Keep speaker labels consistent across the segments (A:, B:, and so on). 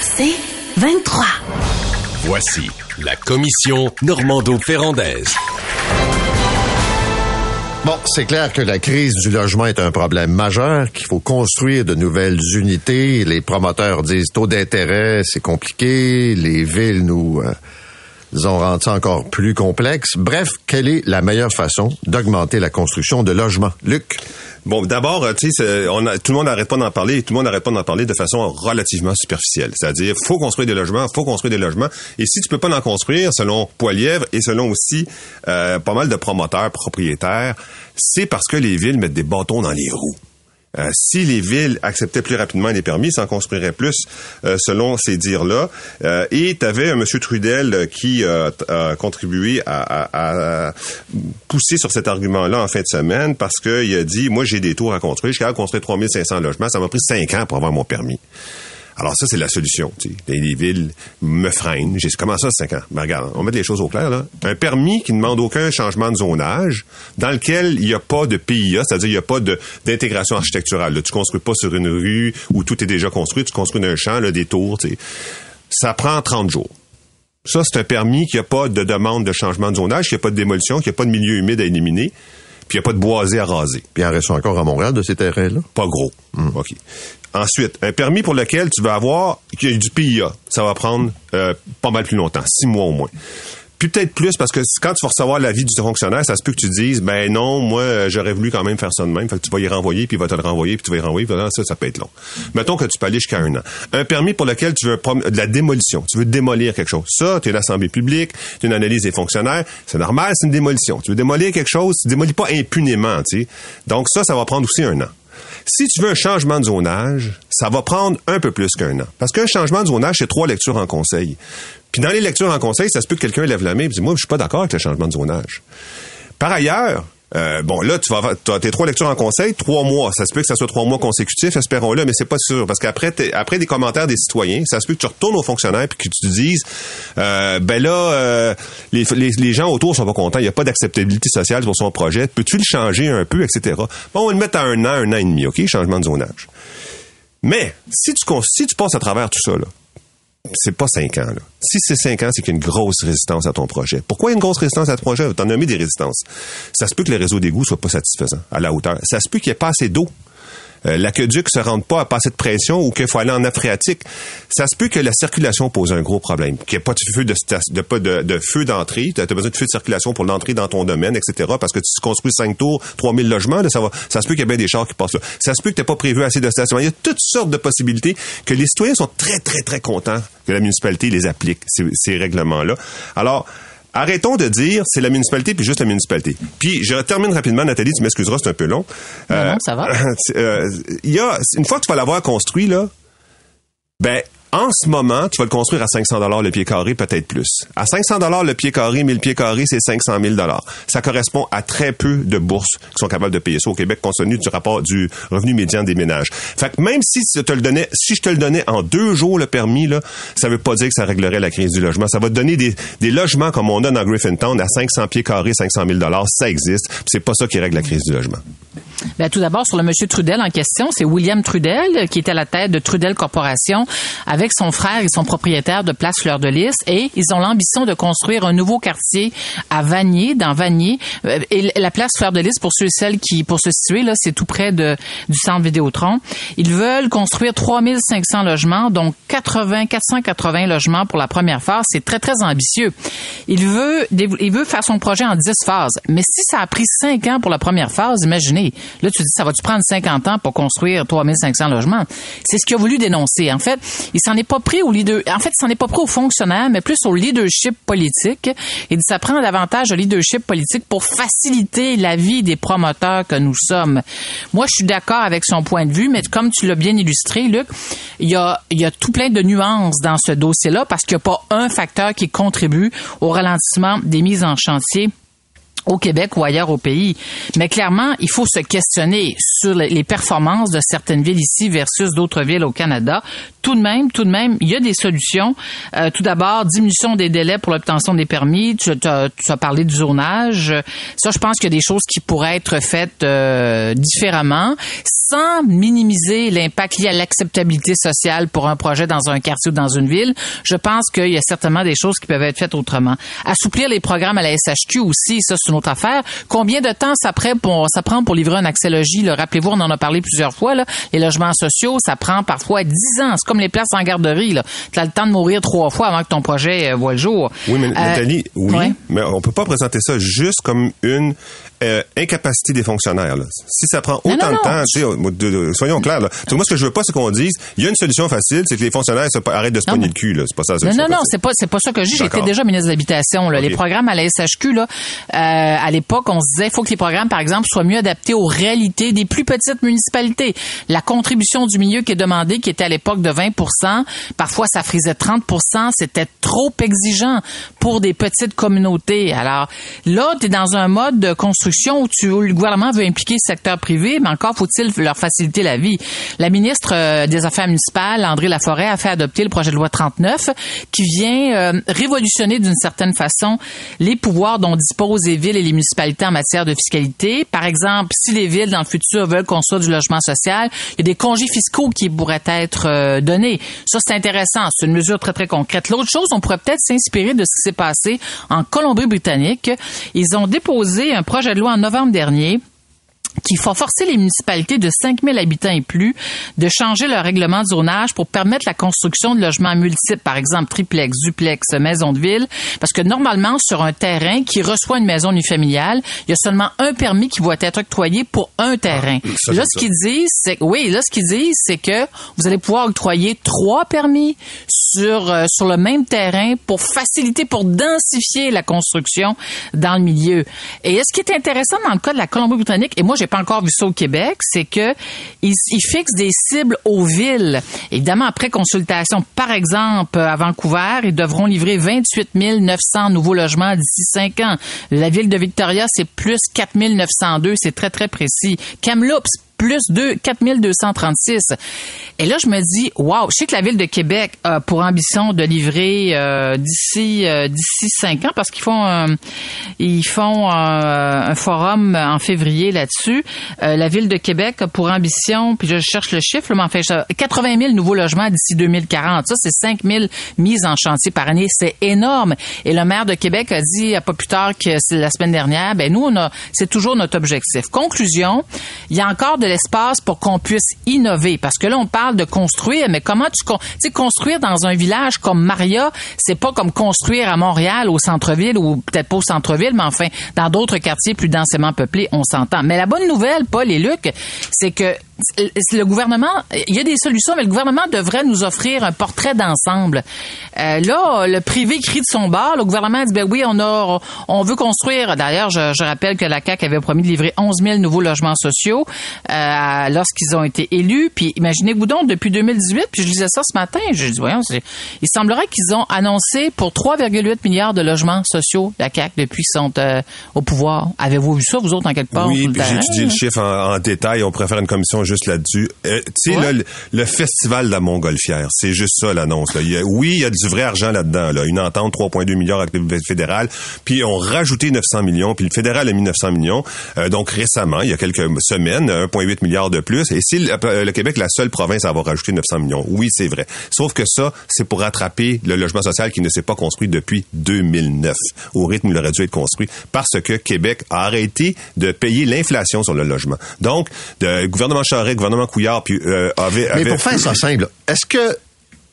A: C'est 23.
B: Voici la commission Normando-Ferrandaise.
C: Bon, c'est clair que la crise du logement est un problème majeur, qu'il faut construire de nouvelles unités. Les promoteurs disent taux d'intérêt, c'est compliqué. Les villes nous, euh, ont rendu ça encore plus complexe. Bref, quelle est la meilleure façon d'augmenter la construction de logements? Luc?
D: Bon, d'abord, euh, tu sais, on a, tout le monde n'arrête pas d'en parler, tout le monde n'arrête pas d'en parler de façon relativement superficielle. C'est-à-dire, faut construire des logements, faut construire des logements. Et si tu peux pas en construire, selon Poilièvre et selon aussi euh, pas mal de promoteurs, propriétaires, c'est parce que les villes mettent des bâtons dans les roues. Euh, si les villes acceptaient plus rapidement les permis, s'en construiraient plus, euh, selon ces dires-là. Euh, et tu avais un monsieur Trudel qui a contribué à, pousser sur cet argument-là en fin de semaine parce qu'il a dit, moi j'ai des tours à construire, je suis capable construire 3500 logements, ça m'a pris 5 ans pour avoir mon permis. Alors ça, c'est la solution. Les, villes me freinent. J'ai comment ça, 5 ans? Ben, regarde, on met les choses au clair. Là. Un permis qui ne demande aucun changement de zonage, dans lequel il n'y a pas de PIA, c'est-à-dire il n'y a pas d'intégration architecturale. Là. Tu construis pas sur une rue où tout est déjà construit, tu construis un champ, là, des tours. Ça prend 30 jours. Ça, c'est un permis qui n'a pas de demande de changement de zonage, qui n'a pas de démolition, qui n'a pas de milieu humide à éliminer puis il n'y a pas de boisé à raser.
C: Puis il en reste encore à Montréal de ces terrains-là?
D: Pas gros. Hmm. OK. Ensuite, un permis pour lequel tu vas avoir du PIA, ça va prendre euh, pas mal plus longtemps, six mois au moins. Puis peut-être plus parce que quand tu vas recevoir l'avis du fonctionnaire, ça se peut que tu dises ben non, moi euh, j'aurais voulu quand même faire ça de même, fait que tu vas y renvoyer puis il va te le renvoyer puis tu vas y renvoyer, ça peut être long. Mettons que tu peux aller jusqu'à un an. Un permis pour lequel tu veux de la démolition, tu veux démolir quelque chose. Ça, tu es l'assemblée publique, tu une analyse des fonctionnaires, c'est normal, c'est une démolition. Tu veux démolir quelque chose, tu démolis pas impunément, tu sais. Donc ça ça va prendre aussi un an. Si tu veux un changement de zonage, ça va prendre un peu plus qu'un an. Parce qu'un changement de zonage, c'est trois lectures en conseil. Puis dans les lectures en conseil, ça se peut que quelqu'un lève la main et dit, moi, je suis pas d'accord avec le changement de zonage. Par ailleurs, euh, bon, là, tu vas as tes trois lectures en conseil, trois mois. Ça se peut que ça soit trois mois consécutifs, espérons-le, mais c'est pas sûr. Parce qu'après après des commentaires des citoyens, ça se peut que tu retournes aux fonctionnaires puis que tu dises euh, ben là, euh, les, les, gens autour sont pas contents, il n'y a pas d'acceptabilité sociale pour son projet. Peux-tu le changer un peu, etc. Bon, on va le mettre à un an, un an et demi, OK? Changement de zonage. Mais si tu, si tu passes à travers tout ça, là, c'est pas cinq ans. Si c'est cinq ans, c'est qu'il y a une grosse résistance à ton projet. Pourquoi une grosse résistance à ton projet? T'en as mis des résistances. Ça se peut que le réseau d'égout soit pas satisfaisant à la hauteur. Ça se peut qu'il n'y ait pas assez d'eau euh, l'aqueduc se rende pas à passer de pression ou qu'il faut aller en nappe phréatique, ça se peut que la circulation pose un gros problème, qu'il n'y ait pas de feu de, de de, feu d'entrée, tu as besoin de feu de circulation pour l'entrée dans ton domaine, etc. Parce que tu construis cinq tours, 3000 logements, ça va, ça se peut qu'il y ait bien des chars qui passent là. Ça se peut que tu pas prévu assez de stationnement. Il y a toutes sortes de possibilités que les citoyens sont très, très, très contents que la municipalité les applique, ces, ces règlements-là. Alors, Arrêtons de dire c'est la municipalité puis juste la municipalité. Puis je termine rapidement, Nathalie, tu m'excuseras, c'est un peu long.
A: Non, non, ça va.
D: Euh, il y a une fois que tu vas l'avoir construit là, ben en ce moment, tu vas le construire à 500 dollars le pied carré, peut-être plus. À 500 dollars le pied carré, 1000 pieds carrés, c'est 500 000 dollars. Ça correspond à très peu de bourses qui sont capables de payer ça au Québec compte tenu du rapport du revenu médian des ménages. Fait que même si je te le donnais, si je te le donnais en deux jours le permis là, ça veut pas dire que ça réglerait la crise du logement. Ça va te donner des, des logements comme on a dans Griffintown à 500 pieds carrés, 500 000 dollars. Ça existe. C'est pas ça qui règle la crise du logement.
A: Ben, tout d'abord, sur le monsieur Trudel en question, c'est William Trudel qui est à la tête de Trudel Corporation avec son frère et son propriétaire de Place Fleur de Lys et ils ont l'ambition de construire un nouveau quartier à Vanier, dans Vanier. Euh, et la Place Fleur de Lys, pour ceux et celles qui, pour se situer, là, c'est tout près de, du centre Vidéotron. Ils veulent construire 3500 logements, donc 80, 480 logements pour la première phase. C'est très, très ambitieux. Il veut, il veut faire son projet en 10 phases. Mais si ça a pris 5 ans pour la première phase, imaginez, Là, tu dis, ça va-tu prendre 50 ans pour construire 3500 logements? C'est ce qu'il a voulu dénoncer. En fait, il s'en est pas pris au leader, en fait, s'en pas pris aux fonctionnaires, mais plus au leadership politique. Il dit, ça prend davantage au leadership politique pour faciliter la vie des promoteurs que nous sommes. Moi, je suis d'accord avec son point de vue, mais comme tu l'as bien illustré, Luc, il y a, il y a tout plein de nuances dans ce dossier-là parce qu'il n'y a pas un facteur qui contribue au ralentissement des mises en chantier au Québec ou ailleurs au pays. Mais clairement, il faut se questionner sur les performances de certaines villes ici versus d'autres villes au Canada. Tout de même, tout de même, il y a des solutions. Euh, tout d'abord, diminution des délais pour l'obtention des permis. Tu, as, tu as parlé du zonage. Ça, je pense qu'il y a des choses qui pourraient être faites euh, différemment sans minimiser l'impact lié à l'acceptabilité sociale pour un projet dans un quartier ou dans une ville. Je pense qu'il y a certainement des choses qui peuvent être faites autrement. Assouplir les programmes à la SHQ aussi, ça, une autre affaire. Combien de temps ça prend pour, ça prend pour livrer un accès logis? Rappelez-vous, on en a parlé plusieurs fois. Là. Les logements sociaux, ça prend parfois 10 ans. C'est comme les places en garderie. Tu as le temps de mourir trois fois avant que ton projet euh, voit le jour.
D: Oui, mais euh, Nathalie, oui, mais on peut pas présenter ça juste comme une euh, incapacité des fonctionnaires. Là. Si ça prend autant de temps, soyons clairs. Là. moi, ce que je veux pas, c'est qu'on dise, il y a une solution facile, c'est que les fonctionnaires arrêtent de se pogner le cul. C'est pas ça.
A: Non, non, non, c'est pas, c'est pas ça que je dis. J'étais déjà ministre de l'habitation. Les programmes à la SHQ, là, euh, à l'époque, on se disait, il faut que les programmes, par exemple, soient mieux adaptés aux réalités des plus petites municipalités. La contribution du milieu qui est demandée, qui était à l'époque de 20% parfois ça frisait 30% c'était trop exigeant pour des petites communautés. Alors là, tu es dans un mode de construction tu, le gouvernement veut impliquer le secteur privé, mais encore faut-il leur faciliter la vie. La ministre euh, des Affaires municipales, André Laforêt, a fait adopter le projet de loi 39 qui vient euh, révolutionner d'une certaine façon les pouvoirs dont disposent les villes et les municipalités en matière de fiscalité. Par exemple, si les villes dans le futur veulent construire du logement social, il y a des congés fiscaux qui pourraient être euh, donnés. Ça, c'est intéressant. C'est une mesure très, très concrète. L'autre chose, on pourrait peut-être s'inspirer de ce qui s'est passé en Colombie-Britannique. Ils ont déposé un projet de loi en novembre dernier qui faut forcer les municipalités de 5000 habitants et plus de changer leur règlement de zonage pour permettre la construction de logements multiples, par exemple triplex, duplex, maison de ville, parce que normalement sur un terrain qui reçoit une maison unifamiliale, il y a seulement un permis qui va être octroyé pour un terrain. Ah, là, ce qu'ils disent, c'est oui, là ce qu'ils disent, c'est que vous allez pouvoir octroyer trois permis sur euh, sur le même terrain pour faciliter, pour densifier la construction dans le milieu. Et ce qui est intéressant dans le cas de la Colombie-Britannique, et moi j'ai pas encore vu ça au Québec, c'est que ils, fixent des cibles aux villes. Évidemment, après consultation, par exemple, à Vancouver, ils devront livrer 28 900 nouveaux logements d'ici cinq ans. La ville de Victoria, c'est plus 4 902, c'est très, très précis. Kamloops, plus de 4236. Et là, je me dis, wow, je sais que la ville de Québec a pour ambition de livrer euh, d'ici euh, d'ici cinq ans parce qu'ils font euh, ils font un forum en février là-dessus. la ville de Québec a pour ambition, puis je cherche le chiffre, mais enfin, 80 000 nouveaux logements d'ici 2040. Ça, c'est 5 000 mises en chantier par année. C'est énorme. Et le maire de Québec a dit, pas plus tard que la semaine dernière, ben nous, on a, c'est toujours notre objectif. Conclusion, il y a encore l'espace pour qu'on puisse innover. Parce que là, on parle de construire, mais comment tu, tu sais, construire dans un village comme Maria, c'est pas comme construire à Montréal, au centre-ville, ou peut-être pas au centre-ville, mais enfin, dans d'autres quartiers plus densément peuplés, on s'entend. Mais la bonne nouvelle, Paul et Luc, c'est que le gouvernement, il y a des solutions, mais le gouvernement devrait nous offrir un portrait d'ensemble. Euh, là, le privé crie de son bord. Le gouvernement dit, ben oui, on a, on veut construire. D'ailleurs, je, je, rappelle que la CAQ avait promis de livrer 11 000 nouveaux logements sociaux euh, lorsqu'ils ont été élus. Puis imaginez-vous donc, depuis 2018, puis je disais ça ce matin, je dis, voyons, il semblerait qu'ils ont annoncé pour 3,8 milliards de logements sociaux, la CAQ, depuis qu'ils sont euh, au pouvoir. Avez-vous vu ça, vous autres, en quelque part?
D: Oui, puis j'ai étudié le chiffre en, en, détail. On pourrait faire une commission juste là-dessus. Euh, tu sais, le, festival de la Montgolfière, c'est juste ça l'annonce. oui, il y a du vrai argent là-dedans. Là. Une entente 3,2 milliards avec le fédéral. Puis on rajouté 900 millions. Puis le fédéral a mis 900 millions. Euh, donc récemment, il y a quelques semaines, 1,8 milliard de plus. Et si le, Québec est la seule province à avoir rajouté 900 millions, oui, c'est vrai. Sauf que ça, c'est pour rattraper le logement social qui ne s'est pas construit depuis 2009, au rythme où il aurait dû être construit, parce que Québec a arrêté de payer l'inflation sur le logement. Donc, le gouvernement le gouvernement Couillard, puis euh, avait,
C: Mais pour faire ça simple, est-ce que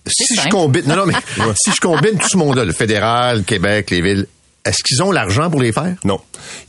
C: si je combine, non, non, mais si je combine tout ce monde-là, le fédéral, Québec, les villes, est-ce qu'ils ont l'argent pour les faire?
D: Non.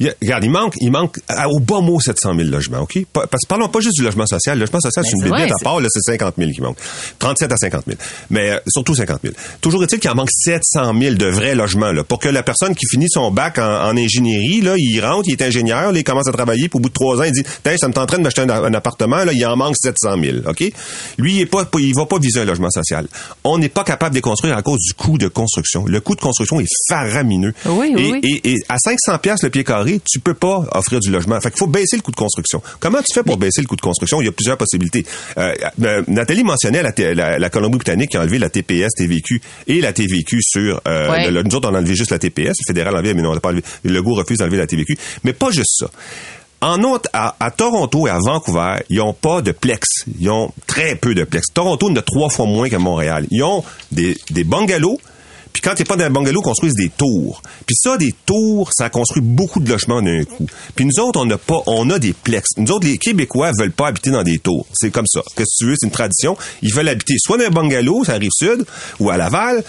D: Il y a- regarde, il manque, il manque à- au bas mot 700 000 logements, OK? Parce que parlons pas juste du logement social. Le logement social, c'est une
A: c'est vrai,
D: bébête à
A: c'est-
D: part, là, c'est 50 000 qui manque. 37 à 50 000. Mais euh, surtout 50 000. Toujours est-il qu'il en manque 700 000 de vrais logements, là, pour que la personne qui finit son bac en, en ingénierie, là, il rentre, il est ingénieur, là, il commence à travailler, puis au bout de trois ans, il dit, Tiens, ça me tenterait de m'acheter un, un appartement, là, il en manque 700 000, OK? Lui, il est pas, il va pas viser un logement social. On n'est pas capable de les construire à cause du coût de construction. Le coût de construction est faramineux.
A: Oui, oui,
D: Et-
A: oui.
D: et, et à 500 pièces le pied carré, tu peux pas offrir du logement. Fait qu'il faut baisser le coût de construction. Comment tu fais pour baisser le coût de construction? Il y a plusieurs possibilités. Euh, euh, Nathalie mentionnait la, la, la Colombie-Britannique qui a enlevé la TPS, TVQ et la TVQ sur... Euh,
A: Ouais.
D: le- nous autres, on a enlevé juste la TPS. Le fédéral a enlevé, mais non, on n'a pas enlevé. Le Legault refuse d'enlever la TVQ. Mais pas juste ça. En autre, à, à Toronto et à Vancouver, ils ont pas de plex. Ils ont très peu de plex. Toronto en a trois fois moins que Montréal. Ils ont des, des bungalows, puis quand a pas d'un bungalow, ils construisent des tours. Puis ça, des tours, ça construit beaucoup de logements d'un coup. Puis nous autres, on n'a pas, on a des plex. Nous autres, les Québécois veulent pas habiter dans des tours. C'est comme ça. Que tu veux? C'est une tradition. Ils veulent habiter soit dans un bungalow, ça arrive sud, ou à Laval,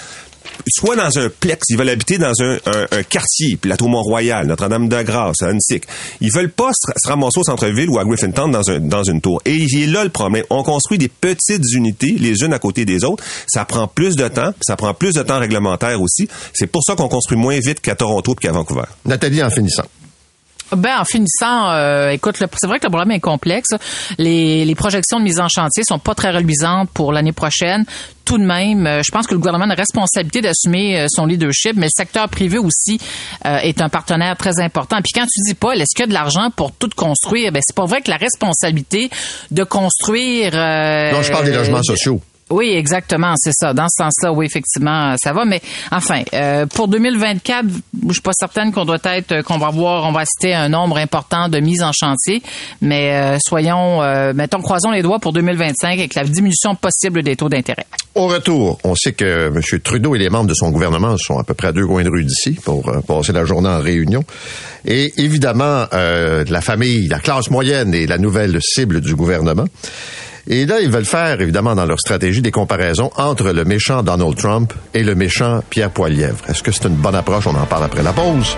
D: soit dans un plex, ils veulent habiter dans un, un, un quartier, Plateau Mont-Royal, Notre-Dame-de-Grâce, Annecy. Ils veulent pas se, se ramasser au centre-ville ou à Griffintown dans, un, dans une tour. Et il est là le problème. On construit des petites unités, les unes à côté des autres. Ça prend plus de temps, ça prend plus de temps réglementaire aussi. C'est pour ça qu'on construit moins vite qu'à Toronto et qu'à Vancouver.
C: Nathalie, en finissant.
A: Ben, en finissant, euh, écoute, le- c'est vrai que le problème est complexe. Les, les projections de mise en chantier sont pas très reluisantes pour l'année prochaine. Tout de même, euh, je pense que le gouvernement a la responsabilité d'assumer euh, son leadership, mais le secteur privé aussi euh, est un partenaire très important. Puis quand tu dis pas, est-ce qu'il y a de l'argent pour tout construire? Ben c'est pas vrai que la responsabilité de construire. euh,
C: Non, je parle des logements sociaux.
A: Oui, exactement, c'est ça. Dans ce sens-là, oui, effectivement, ça va. Mais enfin, euh, pour 2024, je suis pas certaine qu'on doit être, euh, qu'on va avoir, on va citer un nombre important de mises en chantier. Mais euh, soyons, euh, mettons, croisons les doigts pour 2025 avec la diminution possible des taux d'intérêt.
C: Au retour, on sait que M. Trudeau et les membres de son gouvernement sont à peu près à deux coins de rue d'ici pour euh, passer la journée en réunion. Et évidemment, euh, la famille, la classe moyenne est la nouvelle cible du gouvernement. Et là, ils veulent faire, évidemment, dans leur stratégie, des comparaisons entre le méchant Donald Trump et le méchant Pierre Poilievre. Est-ce que c'est une bonne approche? On en parle après la pause.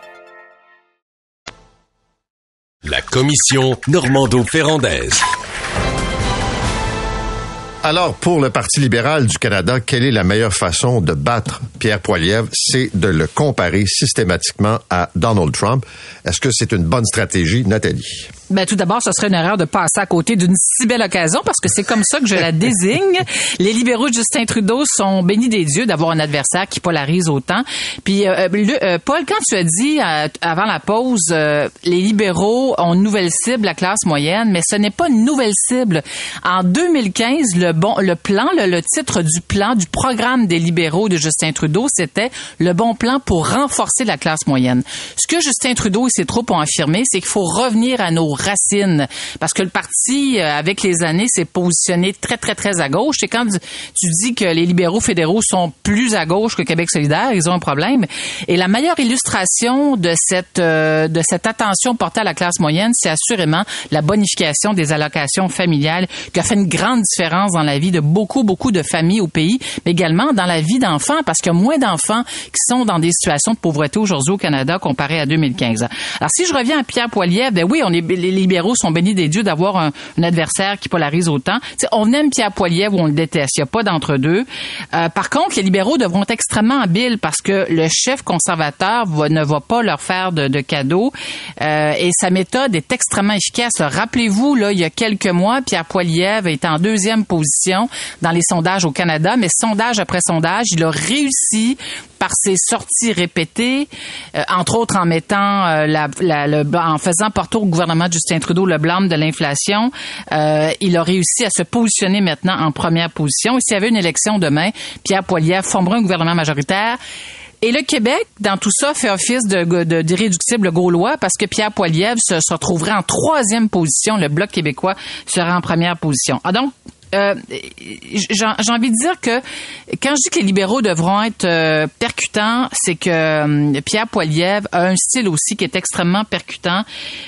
B: La commission Normando-Ferrandaise.
C: Alors, pour le Parti libéral du Canada, quelle est la meilleure façon de battre Pierre Poilievre? C'est de le comparer systématiquement à Donald Trump. Est-ce que c'est une bonne stratégie, Nathalie?
A: Ben, tout d'abord, ce serait une erreur de passer à côté d'une si belle occasion parce que c'est comme ça que je la désigne. Les libéraux de Justin Trudeau sont bénis des dieux d'avoir un adversaire qui polarise autant. Puis, euh, le- euh, Paul, quand tu as dit euh, avant la pause, euh, les libéraux ont une nouvelle cible, la classe moyenne, mais ce n'est pas une nouvelle cible. En 2015, le bon, le plan, le, le titre du plan, du programme des libéraux de Justin Trudeau, c'était le bon plan pour renforcer la classe moyenne. Ce que Justin Trudeau et ses troupes ont affirmé, c'est qu'il faut revenir à nos Parce que le parti, euh, avec les années, s'est positionné très, très, très à gauche. Et quand tu tu dis que les libéraux fédéraux sont plus à gauche que Québec solidaire, ils ont un problème. Et la meilleure illustration de cette, euh, de cette attention portée à la classe moyenne, c'est assurément la bonification des allocations familiales qui a fait une grande différence dans la vie de beaucoup, beaucoup de familles au pays, mais également dans la vie d'enfants, parce qu'il y a moins d'enfants qui sont dans des situations de pauvreté aujourd'hui au Canada comparé à 2015. Alors, si je reviens à Pierre Poilievre, ben oui, on est, les libéraux sont bénis des dieux d'avoir un, adversaire qui polarise autant. On aime Pierre Poilievre ou on le déteste. Il n'y a pas d'entre-deux. Euh, par contre, les libéraux devront être extrêmement habiles parce que le chef conservateur va- ne va pas leur faire de, de cadeaux. Euh, et sa méthode est extrêmement efficace. Rappelez-vous, là, il y a quelques mois, Pierre Poilievre est en deuxième position dans les sondages au Canada, mais sondage après sondage, il a réussi par ses sorties répétées, euh, entre autres en mettant euh, la, la, le, en faisant porter au gouvernement Justin Trudeau le blâme de l'inflation, euh, il a réussi à se positionner maintenant en première position. Et s'il y avait une élection demain, Pierre Poilievre formerait un gouvernement majoritaire. Et le Québec, dans tout ça, fait office de, d'irréductible gaulois parce que Pierre Poilievre se, se retrouverait en troisième position. Le Bloc québécois serait en première position. Ah donc, euh, j'ai envie de dire que quand je dis que les libéraux devront être euh, percutants, c'est que euh, Pierre Poilievre a un style aussi qui est extrêmement percutant.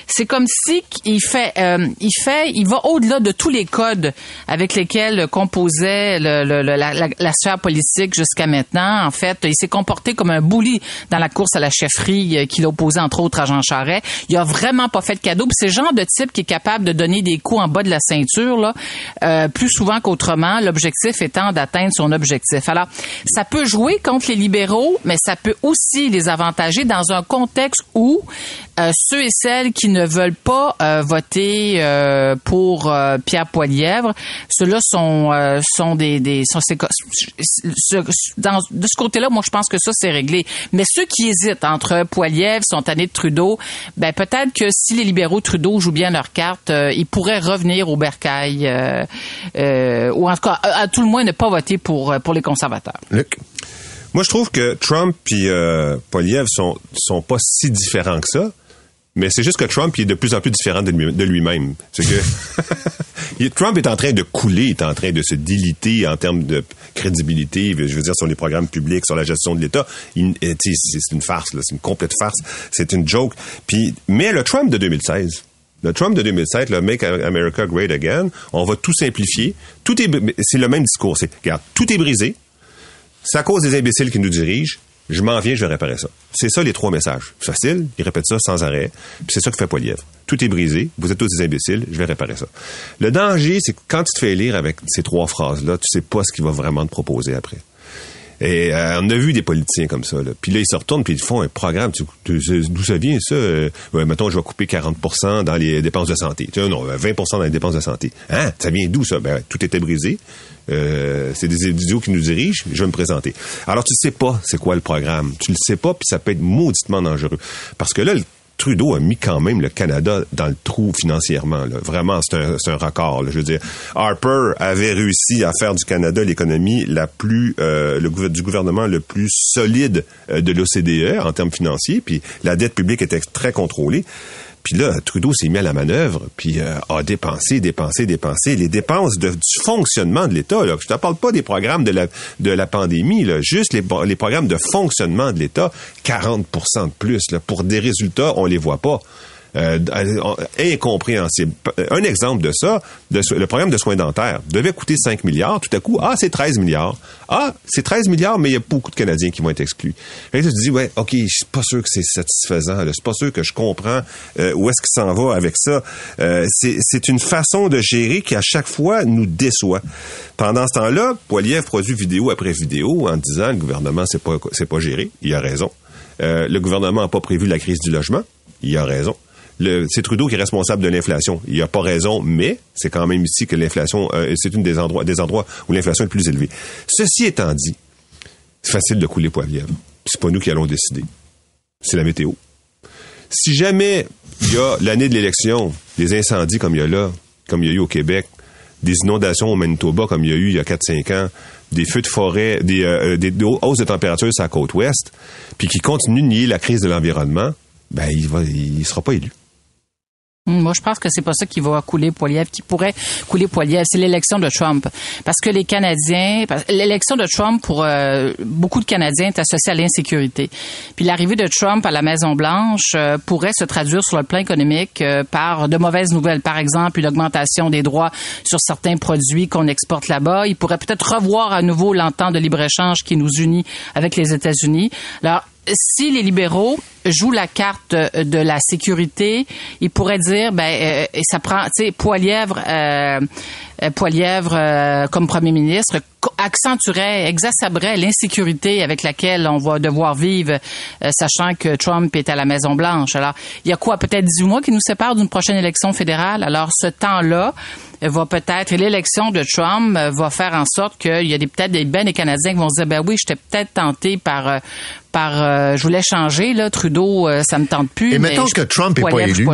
A: C'est comme si il fait, euh, il fait, il va au-delà de tous les codes avec lesquels composait le, le, la, la, sphère politique jusqu'à maintenant. En fait, il s'est comporté comme un bouli dans la course à la chefferie qu'il opposait entre autres à Jean Charest. Il a vraiment pas fait de cadeau. C'est le genre de type qui est capable de donner des coups en bas de la ceinture là, plus souvent qu'autrement, l'objectif étant d'atteindre son objectif. Alors, ça peut jouer contre les libéraux, mais ça peut aussi les avantager dans un contexte où euh, ceux et celles qui ne veulent pas euh, voter euh, pour euh, Pierre Poilièvre, ceux-là sont sont des, des sont, ce, dans, de ce côté-là, moi je pense que ça c'est réglé. Mais ceux qui hésitent entre Poilièvre, son année de Trudeau, ben peut-être que si les libéraux Trudeau jouent bien leur carte, ils pourraient revenir au bercail ou en tout cas à, à, tout le moins ne pas voter pour pour les conservateurs.
D: Luc? Moi, je trouve que Trump et euh, Poliev sont sont pas si différents que ça. Mais c'est juste que Trump il est de plus en plus différent de lui-même. C'est que Trump est en train de couler, est en train de se déliter en termes de crédibilité, je veux dire sur les programmes publics, sur la gestion de l'État. C'est une farce, c'est une complète farce, c'est une joke. Puis, mais le Trump de 2016, le Trump de 2007, le Make America Great Again, on va tout simplifier. Tout est, c'est le même discours. C'est, regarde, tout est brisé. C'est à cause des imbéciles qui nous dirigent. Je m'en viens, je vais réparer ça. C'est ça les trois messages. Facile, il répète ça sans arrêt. Puis c'est ça que fait Poilievre. Tout est brisé, vous êtes tous des imbéciles, je vais réparer ça. Le danger, c'est que quand tu te fais lire avec ces trois phrases-là, tu sais pas ce qu'il va vraiment te proposer après. Et euh, on a vu des politiciens comme ça. Là. Puis là, ils se retournent puis ils font un programme. D'où ça vient, ça? Euh, mettons, je vais couper 40 dans les dépenses de santé. Tu sais, non, 20% dans les dépenses de santé. Hein? Ça vient d'où, ça? Ben, tout était brisé. Euh, c'est des idiots qui nous dirigent, je vais me présenter. Alors, tu sais pas c'est quoi le programme. Tu le sais pas, puis ça peut être mauditement dangereux. Parce que là, le Trudeau a mis quand même le Canada dans le trou financièrement. Vraiment, c'est un, record. Je veux dire, Harper avait réussi à faire du Canada l'économie la plus, euh, le du gouvernement le plus solide euh, de l'OCDE en termes financiers. Puis la dette publique était très contrôlée. Puis là, Trudeau s'est mis à la manœuvre, puis euh, a dépensé, dépensé, dépensé. Les dépenses de, du fonctionnement de l'État, je te parle pas des programmes de la, de la pandémie, là, juste les, les programmes de fonctionnement de l'État, 40% de plus. Là, pour des résultats, on les voit pas euh, incompréhensible. Un exemple de ça, le programme de soins dentaires devait coûter 5 milliards. Tout à coup, ah, c'est 13 milliards. Ah, c'est 13 milliards, mais il y a beaucoup de Canadiens qui vont être exclus. Et là, tu te dis, ouais, OK, je suis pas sûr que c'est satisfaisant. Je suis pas sûr que je comprends euh, où est-ce qu'il s'en va avec ça. Euh, c'est une façon de gérer qui, à chaque fois, nous déçoit. Pendant ce temps-là, Poiliev produit vidéo après vidéo en disant le gouvernement, c'est pas, c'est pas géré. Il a raison. Euh, le gouvernement n'a pas prévu la crise du logement. Il a raison c'est Trudeau qui est responsable de l'inflation. Il a pas raison, mais c'est quand même ici que l'inflation, euh, c'est une des endroits, des endroits où l'inflation est plus élevée. Ceci étant dit, c'est facile de couler Poilievre. C'est pas nous qui allons décider. C'est la météo. Si jamais il y a l'année de l'élection, des incendies comme il y a là, comme il y a eu au Québec, des inondations au Manitoba comme il y a eu il y a 4-5 ans, des feux de forêt, des, euh, des, hausses de température sur la côte ouest, puis qui continuent de nier la crise de l'environnement, ben il va, il sera pas élu.
A: Hmm, moi, je pense que c'est pas ça qui va couler Poiliev, qui pourrait couler Poiliev. C'est l'élection de Trump. Parce que les Canadiens, l'élection de Trump pour euh, beaucoup de Canadiens est associée à l'insécurité. Puis l'arrivée de Trump à la Maison Blanche euh, pourrait se traduire sur le plan économique euh, par de mauvaises nouvelles. Par exemple, une augmentation des droits sur certains produits qu'on exporte là-bas. Il pourrait peut-être revoir à nouveau l'entente de libre-échange qui nous unit avec les États-Unis. Alors, si les libéraux joue la carte de la sécurité, il pourrait dire, ben, et ça prend, tu sais, Poilièvre, euh, Poilièvre euh, comme premier ministre accentuerait, exacerberait l'insécurité avec laquelle on va devoir vivre, euh, sachant que Trump est à la Maison Blanche. Alors, il y a quoi, peut-être 18 mois qui nous séparent d'une prochaine élection fédérale? Alors, ce temps-là va peut-être, l'élection de Trump va faire en sorte qu'il y a peut-être des ben des Canadiens qui vont se dire, ben oui, j'étais peut-être tenté par par, je voulais changer là, Trudeau, ça me tente plus.
C: Et mettons que Trump est pas élu,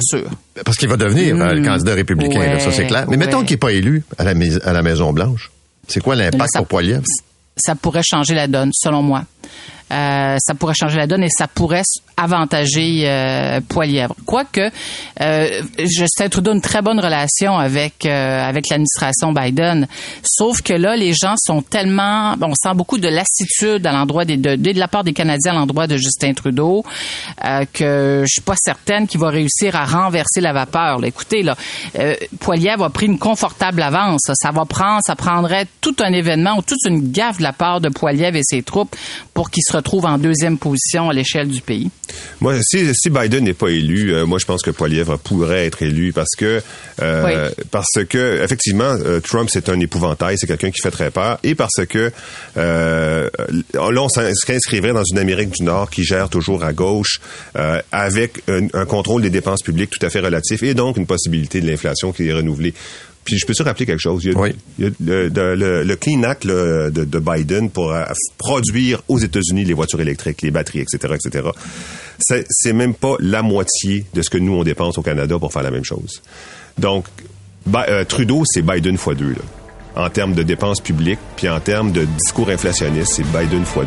C: parce qu'il va devenir le candidat républicain, ça c'est clair. Mais mettons qu'il n'est pas élu à la, à la Maison Blanche. C'est quoi l'impact pour Poilievre?
A: Ça pourrait changer la donne, selon moi. Euh, ça pourrait changer la donne et ça pourrait avantager euh, Poilièvre. Quoique, euh, Justin Trudeau a une très bonne relation avec euh, avec l'administration Biden, sauf que là, les gens sont tellement, on sent beaucoup de lassitude à l'endroit des de, de, la part des Canadiens à l'endroit de Justin Trudeau, euh, que je suis pas certaine qu'il va réussir à renverser la vapeur. Écoutez, là, euh, Poilièvre a pris une confortable avance. Ça va prendre, ça prendrait tout un événement ou toute une gaffe de la part de Poilièvre et ses troupes pour qu'ils se retrouvent en deuxième position à l'échelle du pays.
D: Moi, si, si Biden n'est pas élu, euh, moi je pense que Poilievre pourrait être élu parce que euh, parce que effectivement euh, Trump c'est un épouvantail, c'est quelqu'un qui fait très peur et parce que là on s'inscrivrait dans une Amérique du Nord qui gère toujours à gauche avec un, un, contrôle des dépenses publiques tout à fait relatif et donc une possibilité de l'inflation qui est renouvelée. Puis je peux te rappeler quelque chose. Il y a, le, le, Clean Act de, de, Biden pour euh, produire aux États-Unis les voitures électriques, les batteries, etc., etc. C'est même pas la moitié de ce que nous on dépense au Canada pour faire la même chose. Donc euh, Trudeau, c'est Biden x 2 en termes de dépenses publiques, puis en termes de discours inflationniste, c'est Biden x 2.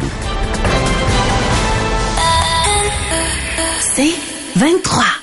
E: C'est 23.